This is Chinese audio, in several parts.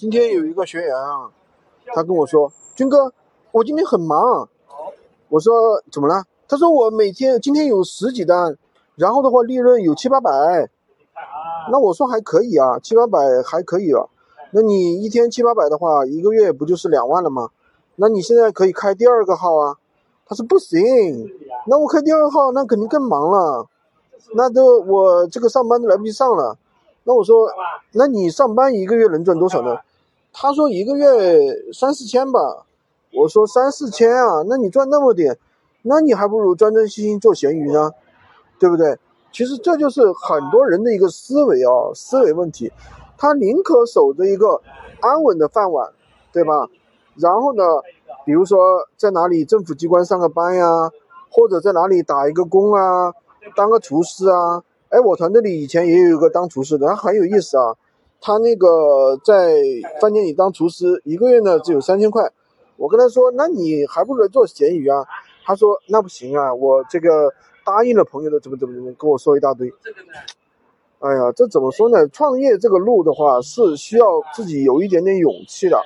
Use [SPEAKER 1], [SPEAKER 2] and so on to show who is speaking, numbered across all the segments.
[SPEAKER 1] 今天有一个学员啊，他跟我说：“军哥，我今天很忙。”我说：“怎么了？”他说：“我每天今天有十几单，然后的话利润有七八百。”那我说还可以啊，七八百还可以啊。那你一天七八百的话，一个月不就是两万了吗？那你现在可以开第二个号啊。他说不行，那我开第二个号那肯定更忙了，那都我这个上班都来不及上了。那我说，那你上班一个月能赚多少呢？他说一个月三四千吧，我说三四千啊，那你赚那么点，那你还不如专专心心做咸鱼呢，对不对？其实这就是很多人的一个思维啊，思维问题，他宁可守着一个安稳的饭碗，对吧？然后呢，比如说在哪里政府机关上个班呀，或者在哪里打一个工啊，当个厨师啊。哎，我团队里以前也有一个当厨师的，他很有意思啊。他那个在饭店里当厨师，一个月呢只有三千块。我跟他说，那你还不如做咸鱼啊。他说那不行啊，我这个答应了朋友的，怎么怎么怎么跟我说一大堆。哎呀，这怎么说呢？创业这个路的话是需要自己有一点点勇气的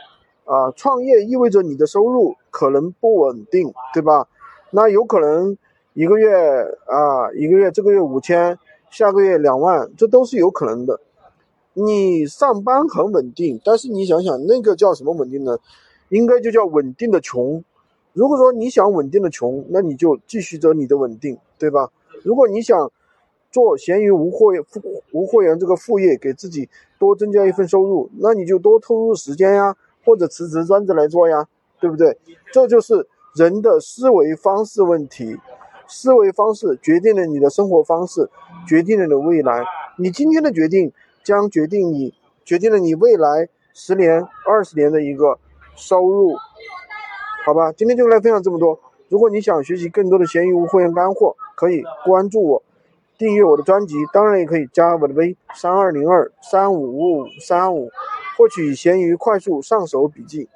[SPEAKER 1] 啊。创业意味着你的收入可能不稳定，对吧？那有可能一个月啊，一个月这个月五千。下个月两万，这都是有可能的。你上班很稳定，但是你想想，那个叫什么稳定呢？应该就叫稳定的穷。如果说你想稳定的穷，那你就继续着你的稳定，对吧？如果你想做闲鱼无货无货源这个副业，给自己多增加一份收入，那你就多投入时间呀，或者辞职专职来做呀，对不对？这就是人的思维方式问题。思维方式决定了你的生活方式，决定了你的未来。你今天的决定将决定你，决定了你未来十年、二十年的一个收入。好吧，今天就来分享这么多。如果你想学习更多的闲鱼无货源干货，可以关注我，订阅我的专辑，当然也可以加我的微三二零二三五五五三五，获取闲鱼快速上手笔记。